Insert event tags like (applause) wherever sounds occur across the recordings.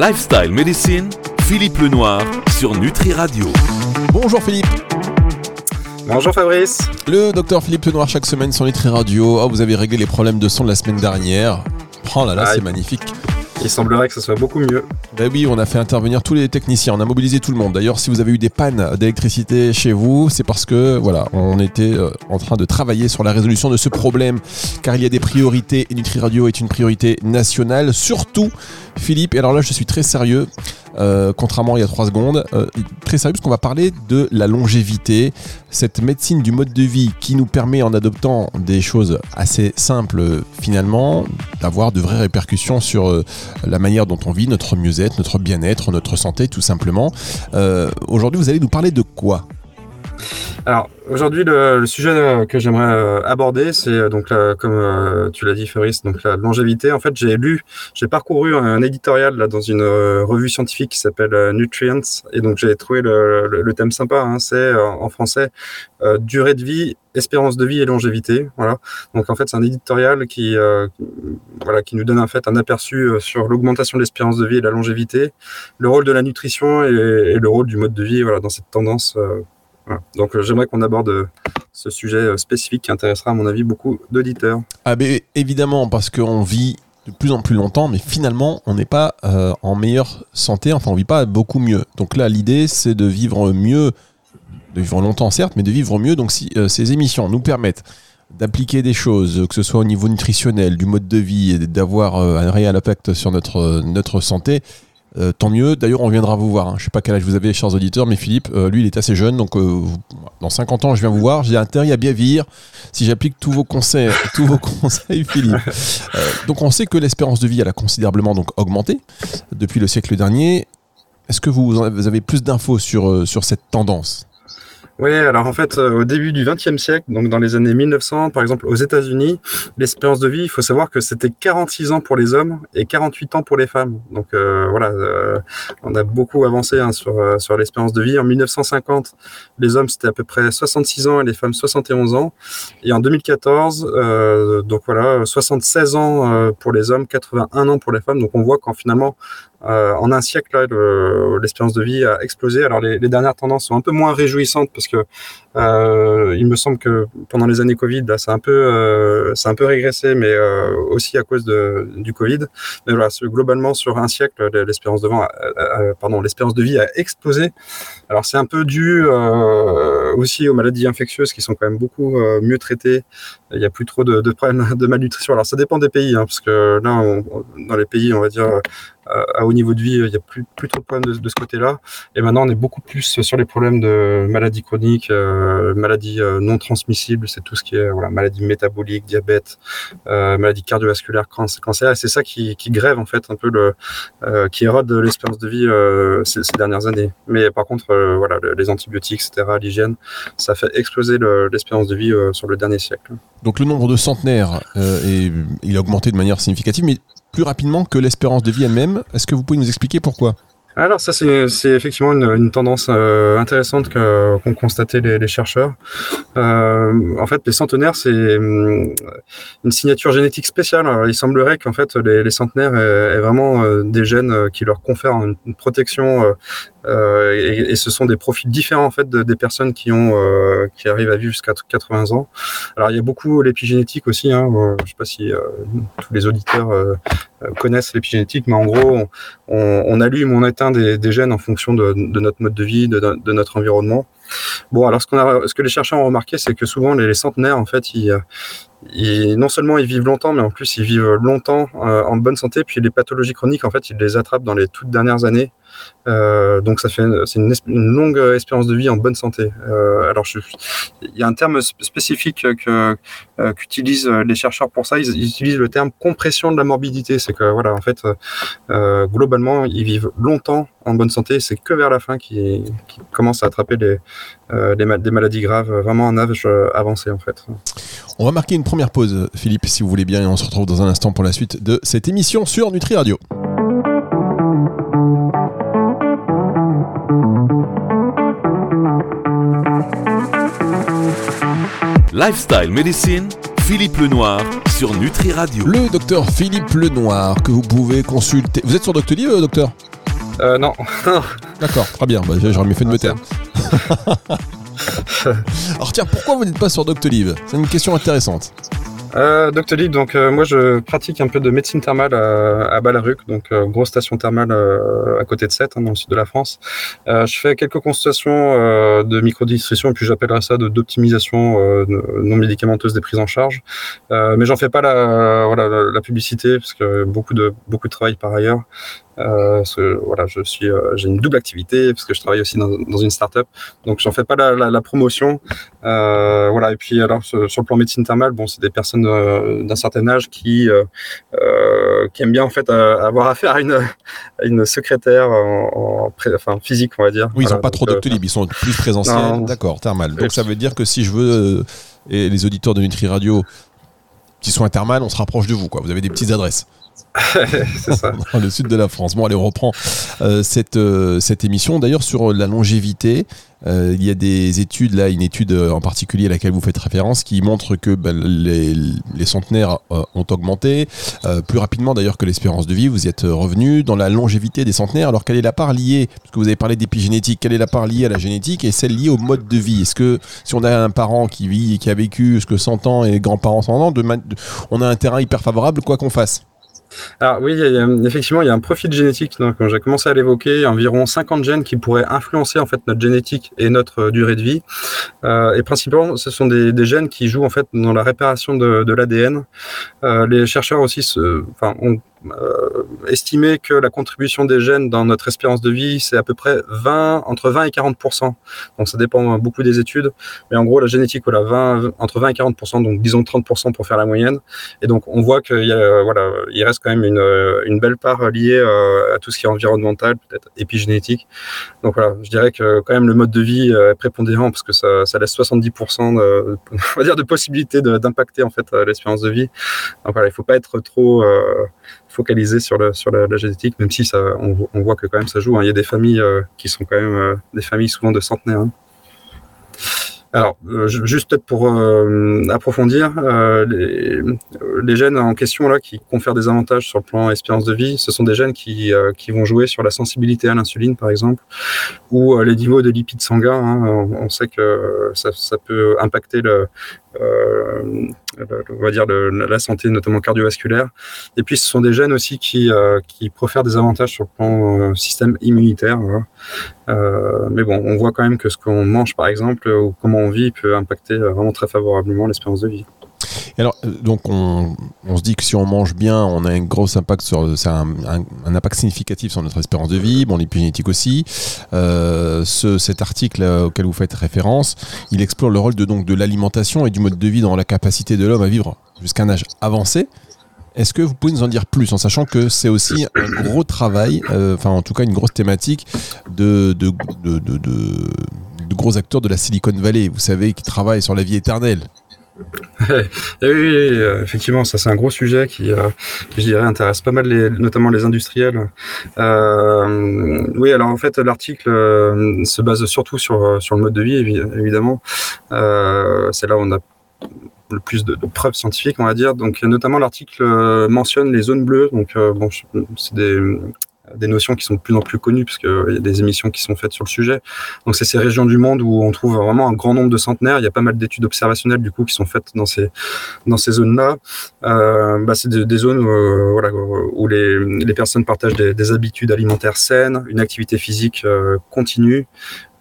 Lifestyle Medicine, Philippe Lenoir sur Nutri Radio. Bonjour Philippe. Bonjour Fabrice. Le docteur Philippe Lenoir chaque semaine sur Nutri Radio. Oh, vous avez réglé les problèmes de son de la semaine dernière. Oh là là, c'est magnifique. Il semblerait que ce soit beaucoup mieux. Ben oui, on a fait intervenir tous les techniciens, on a mobilisé tout le monde. D'ailleurs, si vous avez eu des pannes d'électricité chez vous, c'est parce que voilà, on était euh, en train de travailler sur la résolution de ce problème, car il y a des priorités et Nutri Radio est une priorité nationale, surtout Philippe. Et alors là, je suis très sérieux. Euh, contrairement à il y a trois secondes, euh, très sérieux parce qu'on va parler de la longévité, cette médecine du mode de vie qui nous permet en adoptant des choses assez simples finalement d'avoir de vraies répercussions sur euh, la manière dont on vit, notre mieux-être, notre bien-être, notre santé tout simplement. Aujourd'hui vous allez nous parler de quoi? Alors aujourd'hui, le, sujet euh, que j'aimerais euh, aborder, c'est euh, donc comme tu l'as dit, Fabrice, donc la longévité. En fait, j'ai lu, j'ai parcouru un éditorial là dans une revue scientifique qui s'appelle Nutrients, et donc j'ai trouvé le, thème sympa. Hein, c'est en français durée de vie, espérance de vie et longévité. Voilà. Donc en fait, c'est un éditorial qui, voilà, qui nous donne en fait un aperçu sur l'augmentation de l'espérance de vie et la longévité, le rôle de la nutrition et, et, le rôle du mode de vie. Voilà, dans cette tendance. Donc euh, j'aimerais qu'on aborde euh, ce sujet euh, spécifique qui intéressera à mon avis beaucoup d'auditeurs. Ah ben évidemment parce qu'on vit de plus en plus longtemps, mais finalement on n'est pas en meilleure santé, enfin on vit pas beaucoup mieux. Donc là l'idée c'est de vivre mieux, de vivre longtemps certes, mais de vivre mieux. Donc si ces émissions nous permettent d'appliquer des choses, que ce soit au niveau nutritionnel, du mode de vie, et d'avoir un réel impact sur notre, notre santé, euh, tant mieux. D'ailleurs, on viendra vous voir. Hein. Je sais pas quel âge vous avez, chers auditeurs, mais Philippe, euh, lui, il est assez jeune. Donc, euh, dans 50 ans, je viens vous voir. J'ai intérêt à bien vieillir si j'applique tous vos conseils, (laughs) tous vos conseils, Philippe. donc, on sait que l'espérance de vie, elle a considérablement augmenté depuis le siècle dernier. Est-ce que vous, avez plus d'infos sur, sur cette tendance? Oui, alors en fait, euh, au début du XXe siècle, donc dans les années 1900, par exemple aux États-Unis, l'espérance de vie, il faut savoir que c'était 46 ans pour les hommes et 48 ans pour les femmes. Donc euh, voilà, euh, on a beaucoup avancé hein, sur, sur l'espérance de vie. En 1950, les hommes c'était à peu près 66 ans et les femmes 71 ans. Et en 2014, donc voilà, 76 ans pour les hommes, 81 ans pour les femmes. Donc on voit qu'en finalement, en un siècle, l'espérance de vie a explosé. Alors les, dernières tendances sont un peu moins réjouissantes parce que euh, il me semble que pendant les années Covid, là, c'est un peu, euh, un peu régressé, mais euh, aussi à cause du Covid. Mais voilà, globalement sur un siècle, l'espérance de pardon, l'espérance de vie a explosé. Alors c'est un peu dû aussi aux maladies infectieuses qui sont quand même beaucoup mieux traitées. Il n'y a plus trop de, de, problèmes de malnutrition. Alors ça dépend des pays, hein, parce que là, dans les pays, on va dire à haut niveau de vie, il n'y a plus, plus trop de problèmes de, ce côté-là. Et maintenant, on est beaucoup plus sur les problèmes de maladies chroniques, euh, maladies euh, non transmissibles, c'est tout ce qui est voilà, maladie métabolique, diabète, euh, maladie cardiovasculaire, cancer. Et c'est ça qui, grève en fait un peu euh, qui érode l'espérance de vie euh, ces, dernières années. Mais par contre, voilà, les antibiotiques, etc., l'hygiène, ça fait exploser l'espérance de vie sur le dernier siècle. Donc le nombre de centenaires, il a augmenté de manière significative, mais plus rapidement que l'espérance de vie elle-même. Est-ce que vous pouvez nous expliquer pourquoi? Alors ça c'est effectivement une, tendance euh, intéressante qu'ont constaté les, chercheurs. Euh, en fait, les centenaires c'est hum, une signature génétique spéciale. il semblerait qu'en fait les, centenaires aient, vraiment euh, des gènes euh, qui leur confèrent une protection euh, et, ce sont des profils différents en fait de, des personnes qui ont euh, qui arrivent à vivre jusqu'à 80 ans. Alors il y a beaucoup l'épigénétique aussi. Hein, je sais pas si tous les auditeurs connaissent l'épigénétique, mais en gros on, on, on allume, on éteint des, gènes en fonction de, notre mode de vie, de, notre environnement. Bon, alors ce, qu'on a, ce que les chercheurs ont remarqué, c'est que souvent les, centenaires, en fait, non seulement ils vivent longtemps, mais en plus ils vivent longtemps euh, en bonne santé. Puis les pathologies chroniques, en fait, ils les attrapent dans les toutes dernières années. Euh, donc ça fait c'est une, longue espérance de vie en bonne santé. Euh, alors il y a un terme spécifique que euh, qu'utilisent les chercheurs pour ça. Ils, utilisent le terme compression de la morbidité. C'est que voilà, en fait, euh, globalement, ils vivent longtemps en bonne santé. C'est que vers la fin qu'ils qui commencent à attraper euh, des maladies graves, vraiment en âge avancé en fait. On va marquer une première pause, Philippe, si vous voulez bien, et on se retrouve dans un instant pour la suite de cette émission sur Nutri Radio. Lifestyle Medicine, Philippe Lenoir sur Nutri Radio. Le docteur Philippe Lenoir que vous pouvez consulter. Vous êtes sur Doctolib, euh, docteur Euh, non, (laughs) D'accord, très bien. Bah, J'aurais mieux fait de me taire. (laughs) Alors tiens, pourquoi vous n'êtes pas sur Doctolib? C'est une question intéressante. Euh, Doctolib, donc euh, moi je pratique un peu de médecine thermale à, à Balaruc, donc euh, grosse station thermale euh, à côté de Sète, hein, dans le sud de la France. Euh, je fais quelques consultations euh, de microdistribution et puis j'appellerais ça d'optimisation non médicamenteuse des prises en charge. Mais j'en fais pas la, voilà, la, la publicité parce que beaucoup de beaucoup de travail par ailleurs. Euh, parce que, voilà, je suis, euh, j'ai une double activité parce que je travaille aussi dans, dans une start-up, donc j'en fais pas la, la, la promotion. Euh, voilà, et puis alors sur, le plan médecine thermale, bon, c'est des personnes d'un certain âge qui qui aiment bien en fait avoir affaire à une à une secrétaire en, en pré- enfin physique, on va dire. Oui, ils Voilà, n'ont pas trop Doctolib, ils sont plus présentiels. D'accord, thermal. Donc ça veut dire que si je veux, et les auditeurs de Nutri Radio qui sont à thermal, on se rapproche de vous. Quoi. Vous avez des petites adresses (laughs) c'est ça. (laughs) dans le sud de la France. Bon, allez, on reprend euh, cette, euh, cette émission. D'ailleurs, sur la longévité, euh, il y a des études, là, une étude euh, en particulier à laquelle vous faites référence, qui montre que ben, les, les centenaires euh, ont augmenté euh, plus rapidement d'ailleurs que l'espérance de vie. Vous y êtes euh, revenu dans la longévité des centenaires. Alors, quelle est la part liée, parce que vous avez parlé d'épigénétique, quelle est la part liée à la génétique et celle liée au mode de vie? Est-ce que si on a un parent qui vit et qui a vécu ce que 100 ans et les grands-parents 100 ans, on a un terrain hyper favorable, quoi qu'on fasse? Alors oui, il y a- il y a- effectivement, il y a un profil génétique. Quand j'ai commencé à l'évoquer, environ 50 gènes qui pourraient influencer en fait notre génétique et notre euh, durée de vie. Euh, et principalement, ce sont des, gènes qui jouent en fait dans la réparation de, l'ADN. Euh, les chercheurs aussi se, ont estimé que la contribution des gènes dans notre espérance de vie, c'est à peu près 20, entre 20 et 40 Donc ça dépend beaucoup des études, mais en gros la génétique, voilà, 20, entre 20 et 40 donc disons 30 pour faire la moyenne. Et donc on voit qu'il y a, euh, voilà, il reste quand même une, euh, une belle part liée euh, à tout ce qui est environnemental, peut-être épigénétique. Donc voilà, je dirais que quand même le mode de vie euh, est prépondérant parce que ça, ça laisse 70% de, (laughs) on va dire de possibilités d'impacter en fait euh, l'espérance de vie. Donc voilà, il faut pas être trop euh, focalisé sur, le, sur la, génétique, même si ça, on, voit que quand même ça joue. hein. Il y a des familles euh, qui sont quand même euh, des familles souvent de centenaires. hein. Alors, euh, ju- juste peut-être pour approfondir, les, gènes en question là qui confèrent des avantages sur le plan espérance de vie, ce sont des gènes qui, qui vont jouer sur la sensibilité à l'insuline, par exemple, ou les niveaux de lipides sanguins. hein. On, sait que ça, peut impacter le- on va dire la santé, notamment cardiovasculaire. Et puis, ce sont des gènes aussi qui, euh, qui profèrent des avantages sur le plan euh, système immunitaire. Euh, mais bon, on voit quand même que ce qu'on mange, par exemple, ou comment on vit, peut impacter euh, vraiment très favorablement l'espérance de vie. Alors, euh, donc, on, se dit que si on mange bien, on a un gros impact sur, un, impact significatif sur notre espérance de vie, bon, l'épigénétique aussi. Euh, ce, cet article euh, auquel vous faites référence, il explore le rôle de, de l'alimentation et du mode de vie dans la capacité de l'homme à vivre jusqu'à un âge avancé. Est-ce que vous pouvez nous en dire plus, en sachant que c'est aussi un gros travail, enfin en tout cas une grosse thématique de, de, de- de- de gros acteurs de la Silicon Valley, vous savez, qui travaillent sur la vie éternelle. Et oui, euh, effectivement, ça c'est un gros sujet qui, euh, je dirais, intéresse pas mal, les, notamment les industriels. Euh, oui, alors en fait, l'article euh, se base surtout sur, sur le mode de vie, évi- évidemment. C'est là où on a le plus de, preuves scientifiques, on va dire. Donc, notamment, l'article mentionne les zones bleues. Donc, bon, c'est des des notions qui sont de plus en plus connues, parce qu'il y a des émissions qui sont faites sur le sujet. Donc, c'est ces régions du monde où on trouve vraiment un grand nombre de centenaires. Il y a pas mal d'études observationnelles, du coup, qui sont faites dans ces, dans ces zones-là. Euh, bah, c'est des, zones euh, voilà, où les, les personnes partagent des, des habitudes alimentaires saines, une activité physique euh, continue,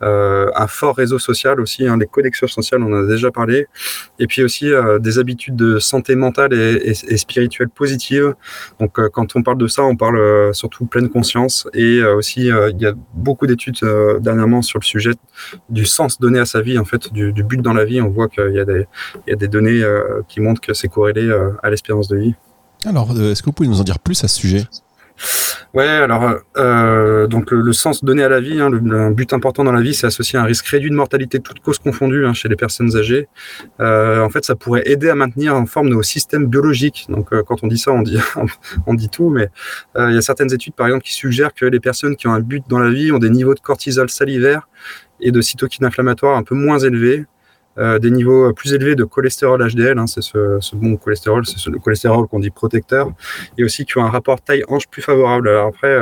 euh, un fort réseau social aussi, hein, les connexions sociales, on en a déjà parlé, et puis aussi euh, des habitudes de santé mentale et, spirituelle positive. Donc euh, quand on parle de ça, on parle surtout pleine conscience, et aussi il y a beaucoup d'études dernièrement sur le sujet du sens donné à sa vie, en fait, du, but dans la vie. On voit qu'il y a des, y a des données qui montrent que c'est corrélé à l'espérance de vie. Alors, est-ce que vous pouvez nous en dire plus à ce sujet? Ouais, alors euh, donc le, le, sens donné à la vie, hein, le, le, but important dans la vie, c'est associé à un risque réduit de mortalité, toutes causes confondues hein, chez les personnes âgées. Euh, en fait, ça pourrait aider à maintenir en forme nos systèmes biologiques. Donc, euh, quand on dit ça, on dit (laughs) on dit tout, mais il y a certaines études, par exemple, qui suggèrent que les personnes qui ont un but dans la vie ont des niveaux de cortisol salivaire et de cytokines inflammatoires un peu moins élevés. Des niveaux plus élevés de cholestérol HDL, hein, c'est ce, bon cholestérol, c'est le cholestérol qu'on dit protecteur, et aussi qui ont un rapport taille-hanche plus favorable. Alors après,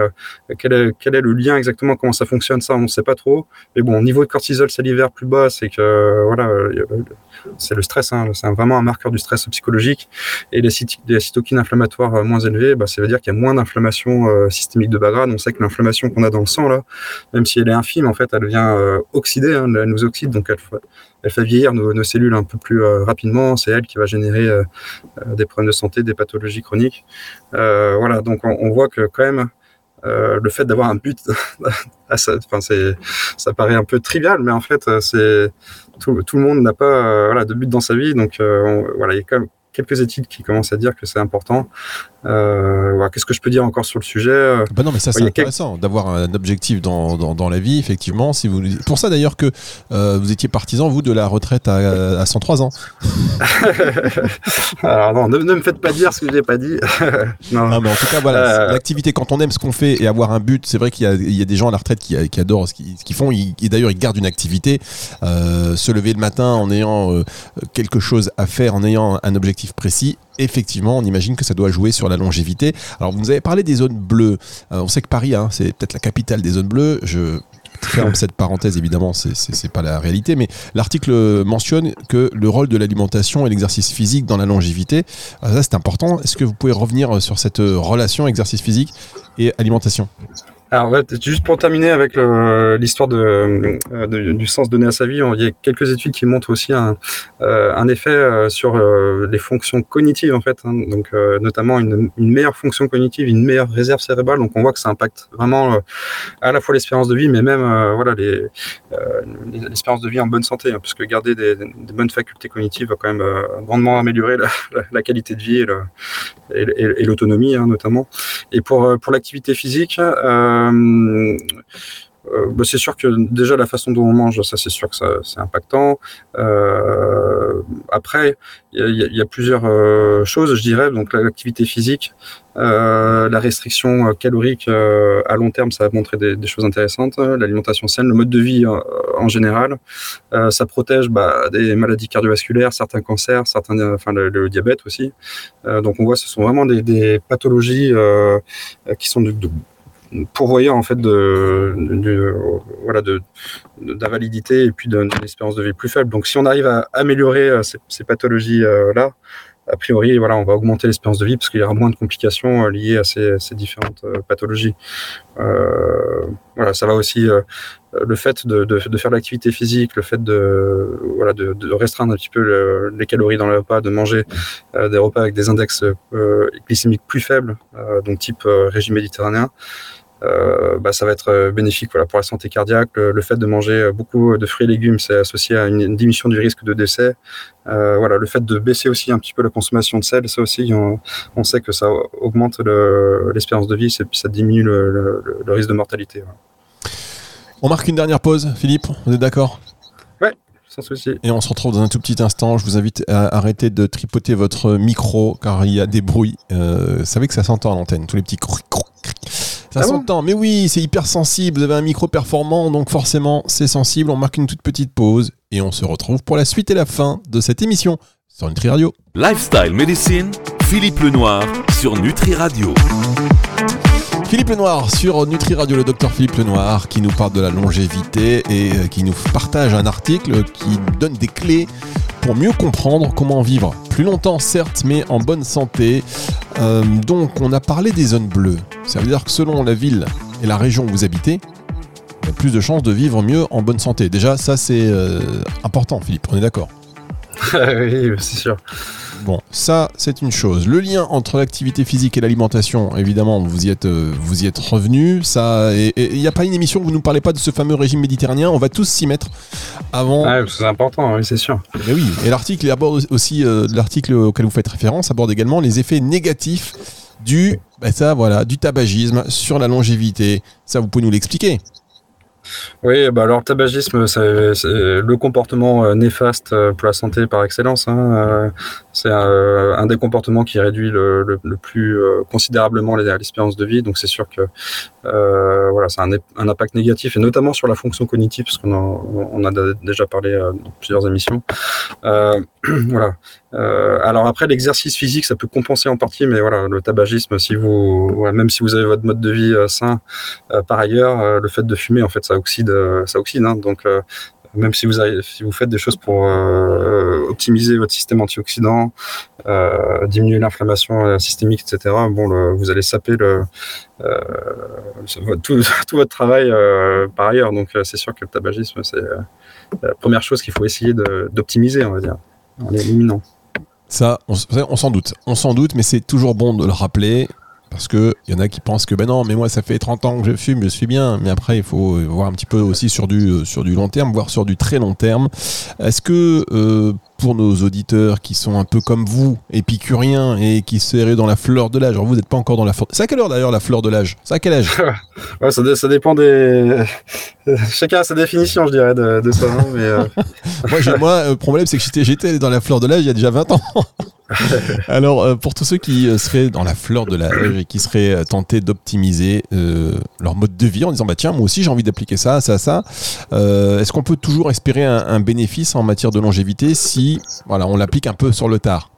quel, est, quel est le lien exactement, comment ça fonctionne, ça on ne sait pas trop. Mais bon, niveau de cortisol salivaire plus bas, c'est que voilà, c'est le stress, hein, c'est vraiment un marqueur du stress psychologique. Et les, cytokines inflammatoires moins élevées, bah, ça veut dire qu'il y a moins d'inflammation systémique de bas grade. On sait que l'inflammation qu'on a dans le sang, là, même si elle est infime, en fait, elle vient euh, oxyder, hein, elle nous oxyde, donc elle, elle fait vieillir nos, cellules un peu plus euh, rapidement. C'est elle qui va générer euh, des problèmes de santé, des pathologies chroniques. voilà, donc on, voit que quand même, le fait d'avoir un but, (laughs) ça, ça paraît un peu trivial, mais en fait, c'est tout, tout, le monde n'a pas voilà, de but dans sa vie, donc voilà, il y a quand même quelques études qui commencent à dire que c'est important. Euh, Qu'est-ce que je peux dire encore sur le sujet euh, bah Non, mais ça c'est intéressant d'avoir un objectif dans, dans, dans, la vie, effectivement. Si vous, pour ça d'ailleurs que euh, vous étiez partisan vous de la retraite à, à 103 ans. (laughs) Alors non, ne, me faites pas dire ce que j'ai pas dit. (laughs) non. mais en tout cas voilà, euh, l'activité quand on aime ce qu'on fait et avoir un but, c'est vrai qu'il y, y, a des gens à la retraite qui, qui adorent ce qu'ils font. et d'ailleurs ils gardent une activité, se lever le matin en ayant quelque chose à faire, en ayant un objectif précis effectivement, on imagine que ça doit jouer sur la longévité. Alors, vous nous avez parlé des zones bleues. Euh, on sait que Paris, hein, c'est peut-être la capitale des zones bleues. Je ferme cette parenthèse, évidemment, c'est pas la réalité, mais l'article mentionne que le rôle de l'alimentation et l'exercice physique dans la longévité, euh, ça c'est important. Est-ce que vous pouvez revenir sur cette relation exercice physique et alimentation? Alors, juste pour terminer avec l'histoire euh, du sens donné à sa vie, il y a quelques études qui montrent aussi un, euh, effet euh, sur les fonctions cognitives, en fait. Hein. donc, notamment une, meilleure fonction cognitive, une meilleure réserve cérébrale. Donc, on voit que ça impacte vraiment à la fois l'espérance de vie, mais même voilà l'espérance de vie en bonne santé, hein, puisque garder des, bonnes facultés cognitives va quand même grandement améliorer la, qualité de vie et l'autonomie, hein, notamment. Et pour, pour l'activité physique, bah, c'est sûr que déjà la façon dont on mange, ça c'est sûr que c'est impactant. Euh, après, il y, a plusieurs choses, je dirais. Donc l'activité physique, la restriction calorique à long terme, ça va montrer des, choses intéressantes. L'alimentation saine, le mode de vie en général, ça protège bah, des maladies cardiovasculaires, certains cancers, certains, enfin le, diabète aussi. donc on voit, ce sont vraiment des, pathologies qui sont de pourvoyeur en fait de, voilà de d'invalidité et puis d'une espérance de vie plus faible. Donc si on arrive à améliorer euh, ces, ces pathologies euh, là, a priori voilà on va augmenter l'espérance de vie parce qu'il y aura moins de complications euh, liées à ces, différentes pathologies. Euh, voilà ça va aussi le fait de, de, de faire l'activité physique, le fait de voilà de, de restreindre un petit peu les calories dans les repas, de manger des repas avec des index glycémiques plus faibles, donc type régime méditerranéen. Euh, bah, ça va être euh, bénéfique voilà, pour la santé cardiaque. Le, fait de manger euh, beaucoup de fruits et légumes, c'est associé à une, diminution du risque de décès. Euh, voilà, le fait de baisser aussi un petit peu la consommation de sel, ça aussi, on, sait que ça augmente l'espérance de vie et puis ça diminue le, risque de mortalité. On marque une dernière pause, Philippe, vous êtes d'accord? Ouais, sans souci. Et on se retrouve dans un tout petit instant. Je vous invite à arrêter de tripoter votre micro car il y a des bruits. vous savez que ça s'entend à l'antenne, tous les petits ça ah s'entend, mais oui, c'est hyper sensible. Vous avez un micro performant, donc forcément, c'est sensible. On marque une toute petite pause et on se retrouve pour la suite et la fin de cette émission sur Nutri Radio. Lifestyle Medicine, Philippe Lenoir sur Nutri Radio. Philippe Lenoir sur Nutri Radio, le docteur Philippe Lenoir qui nous parle de la longévité et euh, qui nous partage un article qui donne des clés pour mieux comprendre comment vivre plus longtemps, certes, mais en bonne santé. Euh, donc, on a parlé des zones bleues. Ça veut dire que selon la ville et la région où vous habitez, y a plus de chances de vivre mieux en bonne santé. Déjà, ça, c'est euh, important, Philippe, on est d'accord (laughs) Oui, c'est sûr. Bon, ça, c'est une chose. Le lien entre l'activité physique et l'alimentation, évidemment, vous y êtes, euh, vous y êtes revenu. Ça, il n'y a pas une émission où vous ne nous parlez pas de ce fameux régime méditerranéen. On va tous s'y mettre avant. Ah, c'est important, oui, c'est sûr. Et oui, et l'article aborde aussi, euh, l'article auquel vous faites référence aborde également les effets négatifs du, bah ça, voilà, du tabagisme sur la longévité. Ça, vous pouvez nous l'expliquer Oui, bah alors le tabagisme, c'est le comportement euh, néfaste euh, pour la santé par excellence. Hein. Euh, c'est un, des comportements qui réduit le, plus considérablement l'espérance de vie. Donc c'est sûr que voilà, c'est un, impact négatif et notamment sur la fonction cognitive, parce qu'on on a déjà parlé dans plusieurs émissions. (clears throat) voilà. Alors après, l'exercice physique, ça peut compenser en partie, mais voilà, le tabagisme, si vous, même si vous avez votre mode de vie sain, par ailleurs, le fait de fumer, en fait, ça oxyde, euh, ça oxyde. Hein. donc euh, même si vous, faites des choses pour euh, optimiser votre système antioxydant, diminuer l'inflammation systémique, etc., bon, vous allez saper le, tout, (laughs) tout, votre travail par ailleurs. Donc, c'est sûr que le tabagisme, c'est la première chose qu'il faut essayer d'optimiser, on va dire, en l'éliminant. Ça, on, s'en doute. On s'en doute, mais c'est toujours bon de le rappeler. Parce qu'il y en a qui pensent que ben non, mais moi ça fait 30 ans que je fume, je suis bien. Mais après, il faut voir un petit peu aussi sur du, euh, sur du long terme, voire sur du très long terme. Est-ce que euh, pour nos auditeurs qui sont un peu comme vous, épicuriens et qui seraient dans la fleur de l'âge, alors vous n'êtes pas encore dans la fleur. C'est à quelle heure d'ailleurs la fleur de l'âge? C'est à quel âge? (laughs) Ouais, ça, ça, dépend des. (laughs) Chacun a sa définition, je dirais, de, de ça. Hein, mais euh. (laughs) moi, moi, le problème, c'est que j'étais dans la fleur de l'âge il y a déjà 20 ans. (laughs) Alors, euh, pour tous ceux qui euh, seraient dans la fleur de l'âge et qui seraient euh, tentés d'optimiser leur mode de vie en disant bah tiens moi aussi j'ai envie d'appliquer ça, ça, ça, est-ce qu'on peut toujours espérer un, bénéfice en matière de longévité si voilà on l'applique un peu sur le tard?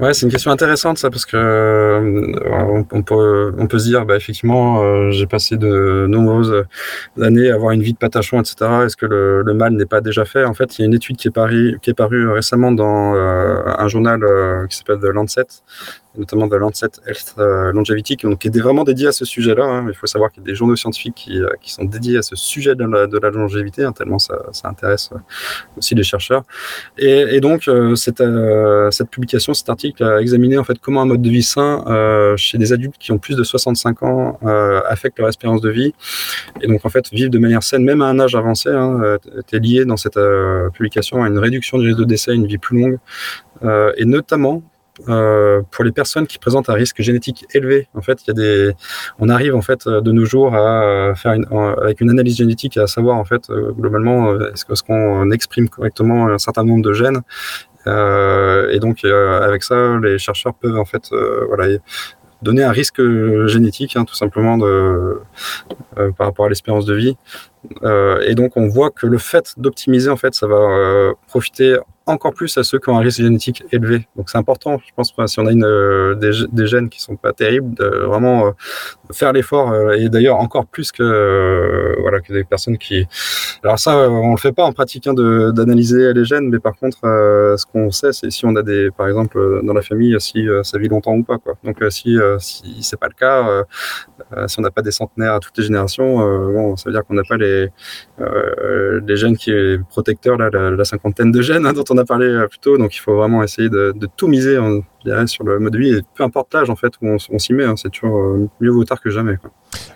Ouais, c'est une question intéressante ça parce que on, peut on peut se dire bah effectivement j'ai passé de nombreuses années à avoir une vie de patachon etc. Est-ce que le, mal n'est pas déjà fait? En fait, il y a une étude qui est qui est parue récemment dans un journal euh, qui s'appelle The Lancet, notamment The Lancet Health euh, Longevity, qui, donc, est vraiment dédié à ce sujet-là. Hein. Il faut savoir qu'il y a des journaux scientifiques qui, euh, qui, sont dédiés à ce sujet de la, de longévité, hein, tellement ça, intéresse aussi les chercheurs. Et, donc, cette, publication, cet article a examiné en fait comment un mode de vie sain chez des adultes qui ont plus de 65 ans affecte leur espérance de vie. Et donc, en fait, vivre de manière saine, même à un âge avancé, hein, était lié dans cette publication à une réduction du risque de décès, une vie plus longue, euh, et notamment euh, pour les personnes qui présentent un risque génétique élevé. En fait, il y a des, on arrive en fait de nos jours à faire une, avec une analyse génétique à savoir en fait globalement est-ce qu'on exprime correctement un certain nombre de gènes. Euh, et donc avec ça, les chercheurs peuvent en fait voilà donner un risque génétique hein, tout simplement de, par rapport à l'espérance de vie. et donc on voit que le fait d'optimiser en fait ça va profiter encore plus à ceux qui ont un risque génétique élevé. Donc c'est important, je pense, si on a une, euh, des, gènes qui sont pas terribles, de vraiment euh, faire l'effort. Euh, et d'ailleurs encore plus que voilà que des personnes qui. Alors ça, on le fait pas en pratiquant d'analyser les gènes, mais par contre, ce qu'on sait, c'est si on a des, par exemple, dans la famille, si ça vit longtemps ou pas. Quoi. Donc si si c'est pas le cas, si on n'a pas des centenaires à toutes les générations, bon, ça veut dire qu'on n'a pas les les gènes qui est protecteurs là, la, cinquantaine de gènes hein, on a parlé euh, plus tôt, donc il faut vraiment essayer de, tout miser hein, sur le mode de vie. Et peu importe l'âge en fait où on, s'y met, hein, c'est toujours euh, mieux vaut tard que jamais.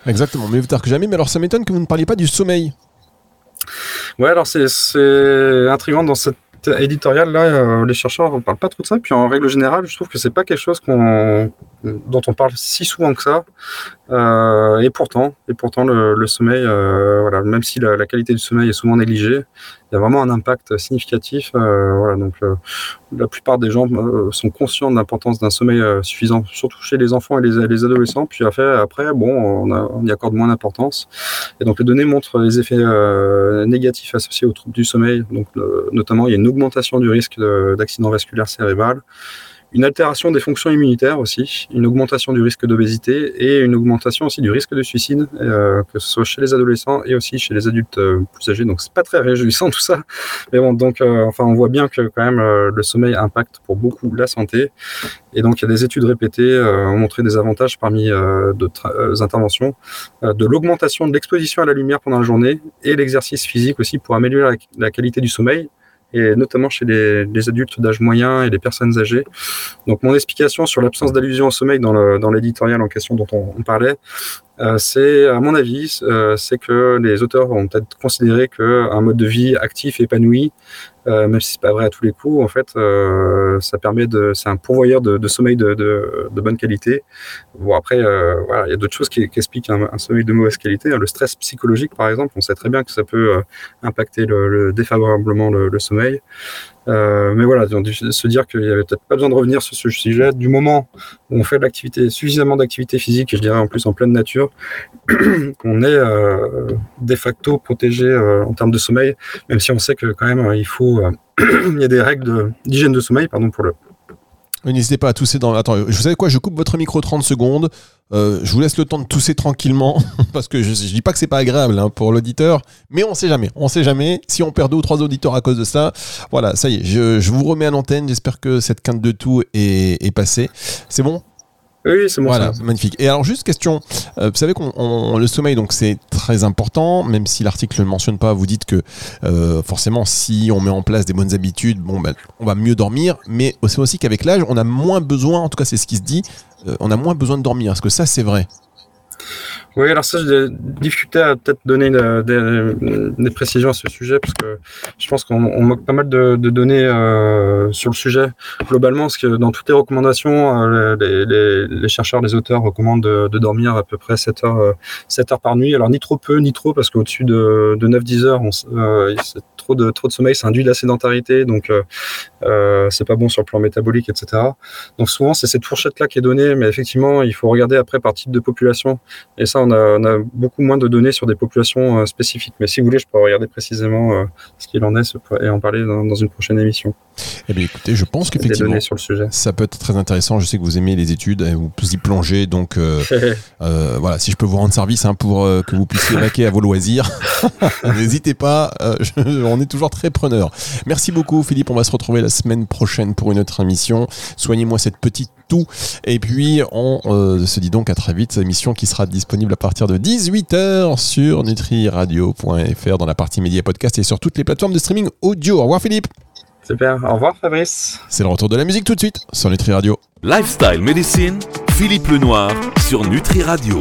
Exactement, mieux vaut tard que jamais. Mais alors ça m'étonne que vous ne parliez pas du sommeil. Ouais, alors c'est intriguant dans cette éditorial là, euh, les chercheurs ne parlent pas trop de ça. Puis en règle générale, je trouve que c'est pas quelque chose qu'on dont on parle si souvent que ça. Euh, et pourtant, et pourtant le, sommeil, euh, voilà, même si la, qualité du sommeil est souvent négligée, il y a vraiment un impact significatif. Euh, voilà, donc la plupart des gens sont conscients de l'importance d'un sommeil suffisant, surtout chez les enfants et les, les adolescents. Puis après, après bon, on, on y accorde moins d'importance. Et donc les données montrent les effets négatifs associés aux troubles du sommeil. Donc notamment, il y a une augmentation du risque d'accident vasculaire cérébral une altération des fonctions immunitaires aussi, une augmentation du risque d'obésité et une augmentation aussi du risque de suicide, euh, que ce soit chez les adolescents et aussi chez les adultes euh, plus âgés. Donc c'est pas très réjouissant (laughs) tout ça, mais bon donc euh, enfin on voit bien que quand même le sommeil impacte pour beaucoup la santé. Et donc il y a des études répétées ont montré des avantages parmi d'autres interventions de l'augmentation de l'exposition à la lumière pendant la journée et l'exercice physique aussi pour améliorer la qualité du sommeil et notamment chez les, adultes d'âge moyen et les personnes âgées. Donc mon explication sur l'absence d'allusion au sommeil dans l'éditorial en question dont on, parlait, c'est, à mon avis, c'est que les auteurs vont peut-être considérer qu'un mode de vie actif, épanoui, euh, même si c'est pas vrai à tous les coups, en fait, euh, ça permet de, c'est un pourvoyeur de, sommeil de, bonne qualité. Bon après, euh, voilà, il y a d'autres choses qui, expliquent un, sommeil de mauvaise qualité. Le stress psychologique, par exemple, on sait très bien que ça peut euh, impacter le, le défavorablement le, le sommeil. Euh, mais voilà, se dire qu'il n'y avait peut-être pas besoin de revenir sur ce sujet du moment où on fait de l'activité, suffisamment d'activité physique, et je dirais en plus en pleine nature, (clears throat) qu'on est euh, de facto protégé euh, en termes de sommeil, même si on sait que quand même il faut, (clears throat) il y a des règles d'hygiène de, de, sommeil, pardon pour le, N'hésitez pas à tousser dans. Attends, vous savez quoi Je coupe votre micro 30 secondes. Euh, je vous laisse le temps de tousser tranquillement (laughs) parce que je, je dis pas que c'est pas agréable hein, pour l'auditeur, mais on sait jamais. On sait jamais si on perd deux ou trois auditeurs à cause de ça. Voilà, ça y est, je, vous remets à l'antenne. J'espère que cette quinte de tout est passée. C'est bon? Oui, c'est bon. Voilà, ça. magnifique. Et alors, juste question. Euh, vous savez qu'on le sommeil, donc c'est très important, même si l'article ne le mentionne pas. Vous dites que euh, forcément, si on met en place des bonnes habitudes, bon, ben, on va mieux dormir. Mais c'est aussi qu'avec l'âge, on a moins besoin. En tout cas, c'est ce qui se dit. Euh, on a moins besoin de dormir. Est-ce que ça, c'est vrai? Oui, alors ça, j'ai des difficultés à peut-être donner des, précisions à ce sujet parce que je pense qu'on manque pas mal de, données euh, sur le sujet. Globalement, parce que dans toutes les recommandations, euh, les, chercheurs, les auteurs recommandent de, dormir à peu près 7 heures, 7 heures par nuit. Alors ni trop peu, ni trop, parce qu'au-dessus de, de 9-10 heures, on, euh, trop de, trop de sommeil, ça induit de la sédentarité, donc euh, c'est pas bon sur le plan métabolique, etc. Donc souvent, c'est cette fourchette-là qui est donnée, mais effectivement, il faut regarder après par type de population. Et ça, on a, beaucoup moins de données sur des populations euh, spécifiques. Mais si vous voulez, je peux regarder précisément euh, ce qu'il en est et en parler dans, une prochaine émission. Eh bien, écoutez, je pense qu'effectivement, ça peut être très intéressant. Je sais que vous aimez les études, vous y plongez, donc euh, (laughs) euh, voilà, si je peux vous rendre service hein, pour euh, que vous puissiez (laughs) vaquer à vos loisirs, (laughs) n'hésitez pas. Je, on est toujours très preneur. Merci beaucoup, Philippe. On va se retrouver la semaine prochaine pour une autre émission. Soignez-moi cette petite tout. Et puis, on se dit donc à très vite. Émission qui sera disponible à partir de 18h sur nutriradio.fr dans la partie média podcast et sur toutes les plateformes de streaming audio. Au revoir, Philippe. Super. Au revoir, Fabrice. C'est le retour de la musique tout de suite sur Nutri Radio. Lifestyle Medicine, Philippe Lenoir sur Nutri Radio.